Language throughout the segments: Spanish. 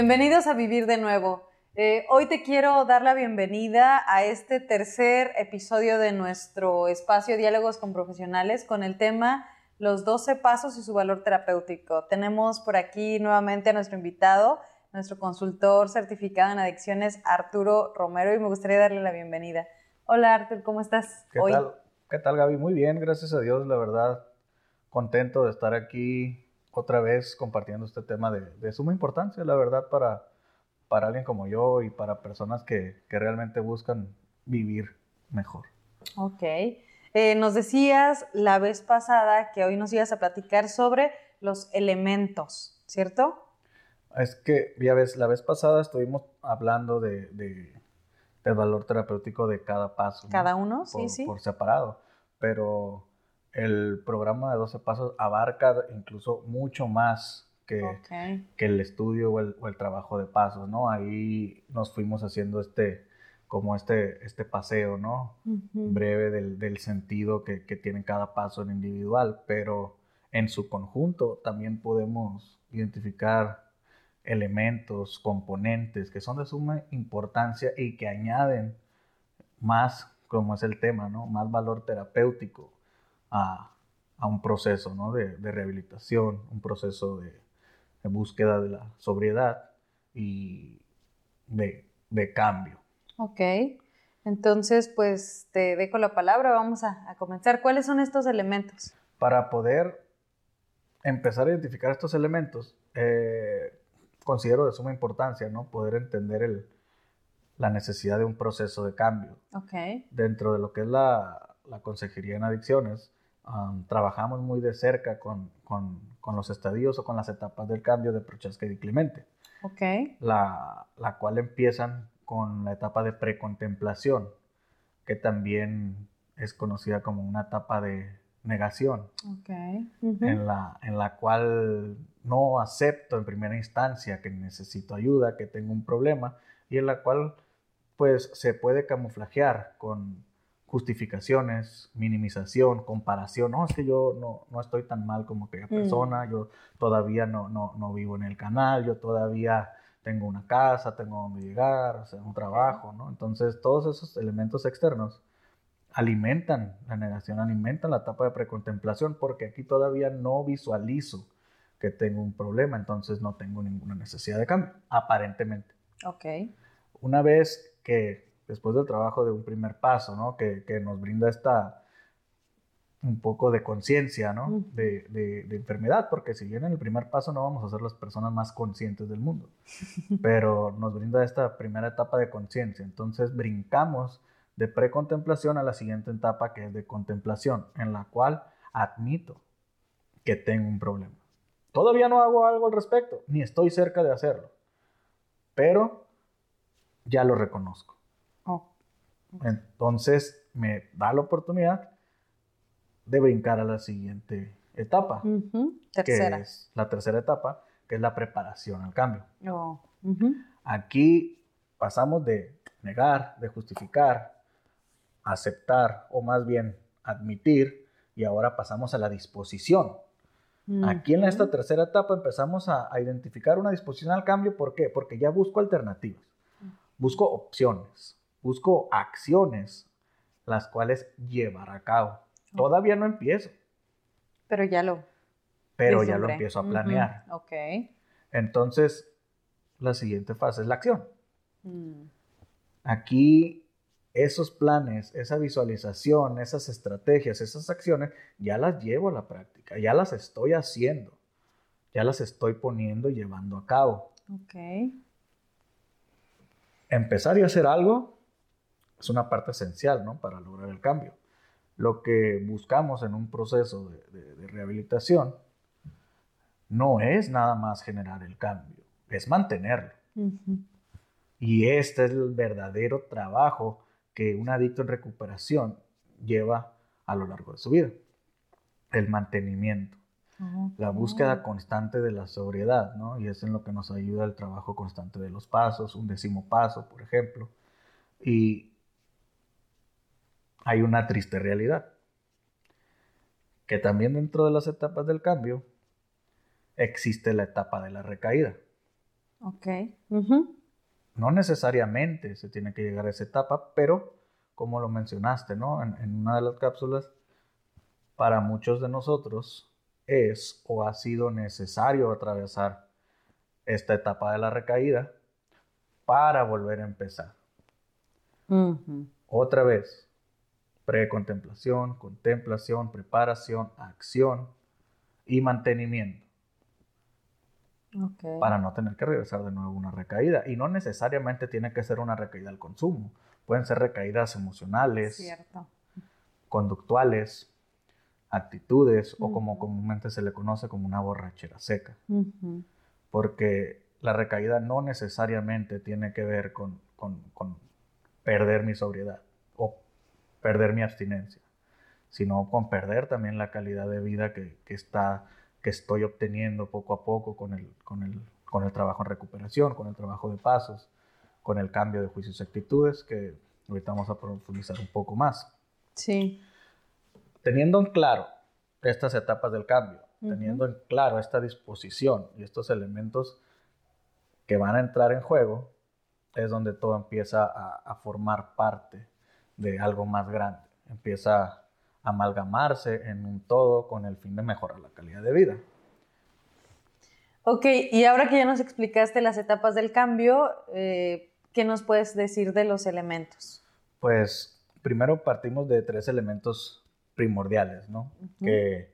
Bienvenidos a Vivir de Nuevo. Eh, hoy te quiero dar la bienvenida a este tercer episodio de nuestro espacio Diálogos con Profesionales con el tema Los 12 Pasos y su valor terapéutico. Tenemos por aquí nuevamente a nuestro invitado, nuestro consultor certificado en adicciones, Arturo Romero, y me gustaría darle la bienvenida. Hola Arturo, ¿cómo estás ¿Qué Tal? ¿Qué tal Gaby? Muy bien, gracias a Dios, la verdad, contento de estar aquí otra vez compartiendo este tema de, suma importancia, la verdad, para, para alguien como yo y para personas que, realmente buscan vivir mejor. Ok. Eh, nos decías la vez pasada que hoy nos ibas a platicar sobre los elementos, ¿cierto? Es que, ya ves, la vez pasada estuvimos hablando de, del valor terapéutico de cada paso. Cada uno, sí, sí. Por separado. Pero el programa de 12 pasos abarca incluso mucho más que, que el estudio o el, trabajo de pasos, ¿no? Ahí nos fuimos haciendo este, como este, este paseo, ¿no? Breve del, sentido que, que, tiene cada paso en individual, pero en su conjunto también podemos identificar elementos, componentes que son de suma importancia y que añaden más, como es el tema, ¿no? Más valor terapéutico a, un proceso ¿no? de, rehabilitación, un proceso de, búsqueda de la sobriedad y de, cambio. Ok, entonces pues te dejo la palabra, vamos a, comenzar. ¿Cuáles son estos elementos? Para poder empezar a identificar estos elementos, eh, considero de suma importancia, ¿no? Poder entender el, la necesidad de un proceso de cambio. Okay. Dentro de lo que es la, la consejería en adicciones, trabajamos muy de cerca con, con, con, los estadios o con las etapas del cambio de Prochaska y Clemente. Okay. La, la, cual empiezan con la etapa de precontemplación, que también es conocida como una etapa de negación, okay. en, la, en la cual no acepto en primera instancia que necesito ayuda, que tengo un problema, y en la cual pues se puede camuflajear con justificaciones, minimización, comparación. No, es que yo no, no estoy tan mal como aquella mm. persona, yo todavía no, no, no, vivo en el canal, yo todavía tengo una casa, tengo donde llegar, o sea, un trabajo, ¿no? Entonces, todos esos elementos externos alimentan la negación, alimentan la etapa de precontemplación, porque aquí todavía no visualizo que tengo un problema, entonces no tengo ninguna necesidad de cambio, aparentemente. Ok. Una vez que después del trabajo de un primer paso, ¿no? Que, nos brinda esta un poco de conciencia, ¿no? De, de, enfermedad, porque si bien en el primer paso no vamos a ser las personas más conscientes del mundo, pero nos brinda esta primera etapa de conciencia. Entonces brincamos de precontemplación a la siguiente etapa que es de contemplación, en la cual admito que tengo un problema. Todavía no hago algo al respecto, ni estoy cerca de hacerlo, pero ya lo reconozco. Entonces me da la oportunidad de brincar a la siguiente etapa, tercera. que es la tercera etapa, que es la preparación al cambio. Oh, Aquí pasamos de negar, de justificar, aceptar o más bien admitir y ahora pasamos a la disposición. Aquí en esta tercera etapa empezamos a, a, identificar una disposición al cambio. ¿Por qué? Porque ya busco alternativas, busco opciones busco acciones las cuales llevar a cabo. Todavía no empiezo. Pero ya lo. Pero ya lo empiezo a planear. Ok. Entonces, la siguiente fase es la acción. Mm. Aquí, esos planes, esa visualización, esas estrategias, esas acciones, ya las llevo a la práctica, ya las estoy haciendo, ya las estoy poniendo y llevando a cabo. Ok. Empezar y hacer algo es una parte esencial ¿no? para lograr el cambio. Lo que buscamos en un proceso de, rehabilitación no es nada más generar el cambio, es mantenerlo. Y este es el verdadero trabajo que un adicto en recuperación lleva a lo largo de su vida. El mantenimiento. La búsqueda constante de la sobriedad, ¿no? Y es en lo que nos ayuda el trabajo constante de los pasos, un décimo paso, por ejemplo. Y hay una triste realidad, que también dentro de las etapas del cambio existe la etapa de la recaída. Ok. No necesariamente se tiene que llegar a esa etapa, pero como lo mencionaste, ¿no? En, en una de las cápsulas, para muchos de nosotros es o ha sido necesario atravesar esta etapa de la recaída para volver a empezar. Otra vez, precontemplación, contemplación, preparación, acción y mantenimiento. Para no tener que regresar de nuevo a una recaída. Y no necesariamente tiene que ser una recaída al consumo. Pueden ser recaídas emocionales, conductuales, actitudes o como comúnmente se le conoce como una borrachera seca. Porque la recaída no necesariamente tiene que ver con, perder mi sobriedad perder mi abstinencia, sino con perder también la calidad de vida que, está, que estoy obteniendo poco a poco con el, con, el, con el trabajo en recuperación, con el trabajo de pasos, con el cambio de juicios y actitudes, que ahorita vamos a profundizar un poco más. Sí. Teniendo en claro estas etapas del cambio, teniendo en claro esta disposición y estos elementos que van a entrar en juego, es donde todo empieza a, formar parte de algo más grande. Empieza a amalgamarse en un todo con el fin de mejorar la calidad de vida. Ok, y ahora que ya nos explicaste las etapas del cambio, eh, ¿qué nos puedes decir de los elementos? Pues primero partimos de tres elementos primordiales, ¿no? que,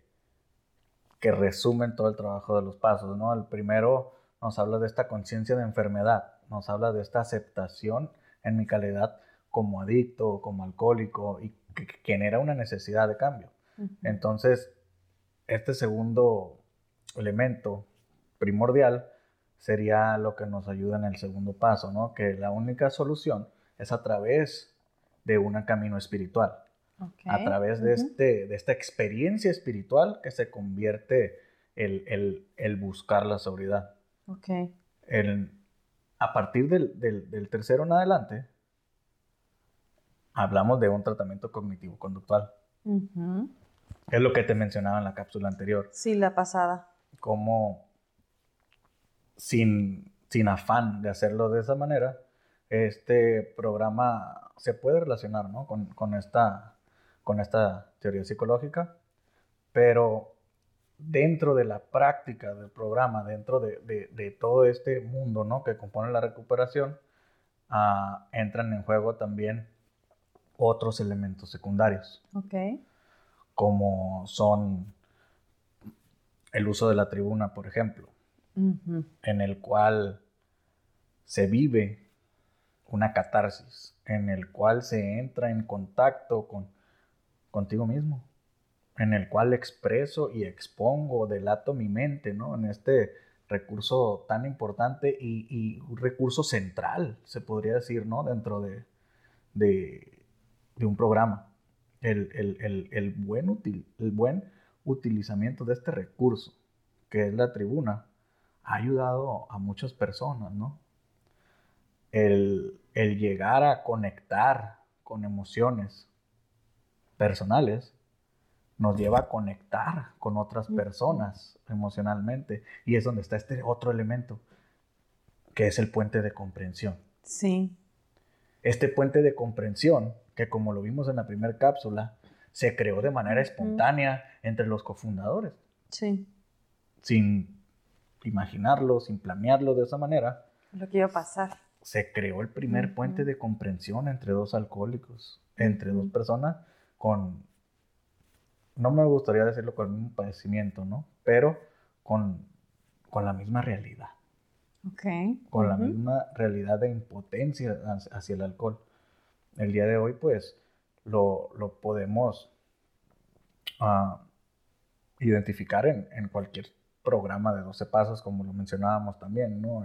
que resumen todo el trabajo de los pasos, ¿no? El primero nos habla de esta conciencia de enfermedad, nos habla de esta aceptación en mi calidad como adicto, como alcohólico y que, genera una necesidad de cambio. Entonces, este segundo elemento primordial sería lo que nos ayuda en el segundo paso, ¿no? Que la única solución es a través de un camino espiritual a través de, este, de esta experiencia espiritual que se convierte el, el, buscar la sobriedad. Okay. a partir del, del, tercero en adelante, hablamos de un tratamiento cognitivo-conductual. Es lo que te mencionaba en la cápsula anterior. Sí, la pasada. Como sin, sin afán de hacerlo de esa manera, este programa se puede relacionar ¿no? con, con, esta con esta teoría psicológica, pero dentro de la práctica del programa, dentro de, todo este mundo ¿no? que compone la recuperación, ah, entran en juego también otros elementos secundarios. Como son el uso de la tribuna, por ejemplo, en el cual se vive una catarsis, en el cual se entra en contacto con contigo mismo, en el cual expreso y expongo, delato mi mente, ¿no? En este recurso tan importante y, un recurso central, se podría decir, ¿no? Dentro de, de, un programa. El, el, buen util, el buen utilizamiento de este recurso, que es la tribuna, ha ayudado a muchas personas, ¿no? El, el llegar a conectar con emociones, personales nos lleva a conectar con otras personas emocionalmente. Y es donde está este otro elemento, que es el puente de comprensión. Sí. Este puente de comprensión, que como lo vimos en la primera cápsula, se creó de manera espontánea entre los cofundadores. Sí. Sin imaginarlo, sin planearlo de esa manera. Lo que iba a pasar. Se creó el primer puente de comprensión entre dos alcohólicos, entre dos personas con, no me gustaría decirlo con el mismo padecimiento, ¿no? Pero con, con la misma realidad. Okay. Con la misma realidad de impotencia hacia el alcohol. El día de hoy, pues, lo, lo podemos uh, identificar en, en, cualquier programa de 12 pasos, como lo mencionábamos también, ¿no?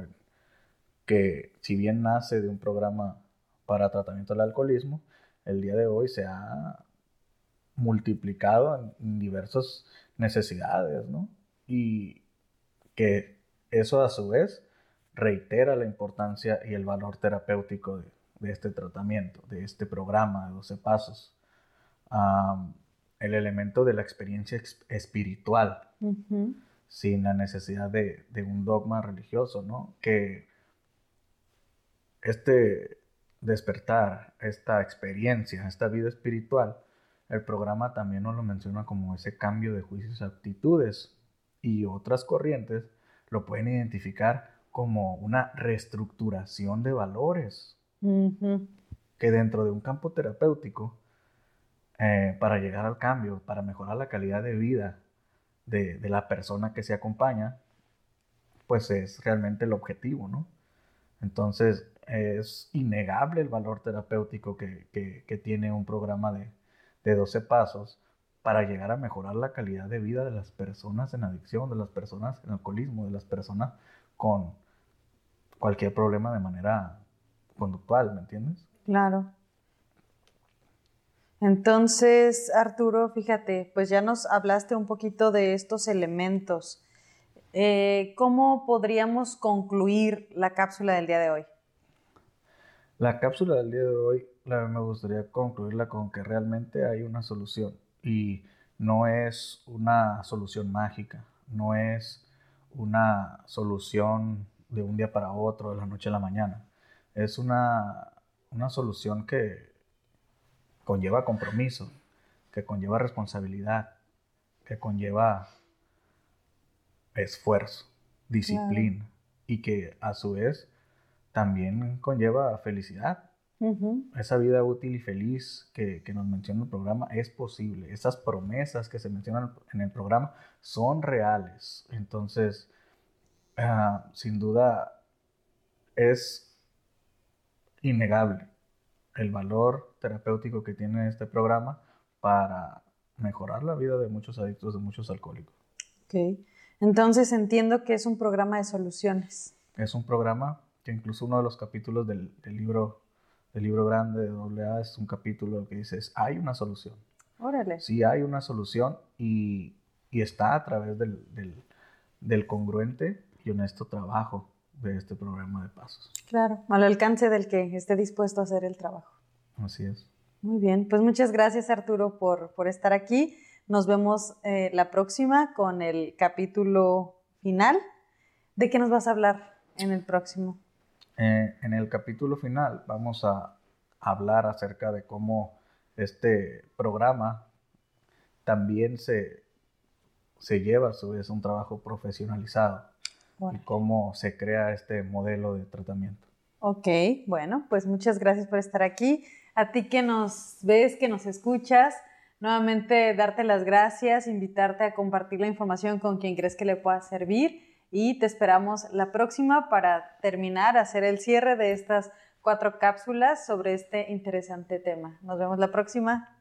que si bien nace de un programa para tratamiento del alcoholismo, el día de hoy se ha multiplicado en diversas necesidades, ¿no? Y que eso a su vez reitera la importancia y el valor terapéutico de, este tratamiento, de este programa de 12 pasos. el elemento de la experiencia espiritual, sin la necesidad de, un dogma religioso, ¿no? Que este despertar, esta experiencia, esta vida espiritual, el programa también nos lo menciona como ese cambio de juicios y actitudes y otras corrientes lo pueden identificar como una reestructuración de valores. Que dentro de un campo terapéutico, eh, para llegar al cambio, para mejorar la calidad de vida de, la persona que se acompaña, pues es realmente el objetivo, ¿no? Entonces, es innegable el valor terapéutico que, tiene un programa de, de 12 pasos para llegar a mejorar la calidad de vida de las personas en adicción, de las personas en alcoholismo, de las personas con cualquier problema de manera conductual, ¿me entiendes? Claro. Entonces, Arturo, fíjate, pues ya nos hablaste un poquito de estos elementos. Eh, ¿Cómo podríamos concluir la cápsula del día de hoy? La cápsula del día de hoy me gustaría concluirla con que realmente hay una solución y no es una solución mágica, no es una solución de un día para otro, de la noche a la mañana. Es una, una solución que conlleva compromiso, que conlleva responsabilidad, que conlleva esfuerzo, disciplina y que a su vez también conlleva felicidad esa vida útil y feliz que, nos menciona el programa es posible. Esas promesas que se mencionan en el programa son reales. Entonces, ah, sin duda, es innegable el valor terapéutico que tiene este programa para mejorar la vida de muchos adictos, de muchos alcohólicos. Ok. Entonces entiendo que es un programa de soluciones. Es un programa que incluso uno de los capítulos del, del libro el libro grande de AA es un capítulo que dice, hay una solución. Órale. Sí hay una solución y, está a través del, del, congruente y honesto trabajo de este programa de pasos. Claro, al alcance del que esté dispuesto a hacer el trabajo. Así es. Muy bien, pues muchas gracias Arturo por, por estar aquí. Nos vemos eh, la próxima con el capítulo final. ¿De qué nos vas a hablar en el próximo? Eh, en el capítulo final vamos a hablar acerca de cómo este programa también se, se lleva a su vez un trabajo profesionalizado y cómo se crea este modelo de tratamiento. Ok, bueno, pues muchas gracias por estar aquí. A ti que nos ves, que nos escuchas, nuevamente darte las gracias, invitarte a compartir la información con quien crees que le pueda servir y te esperamos la próxima para terminar, hacer el cierre de estas cuatro cápsulas sobre este interesante tema. Nos vemos la próxima.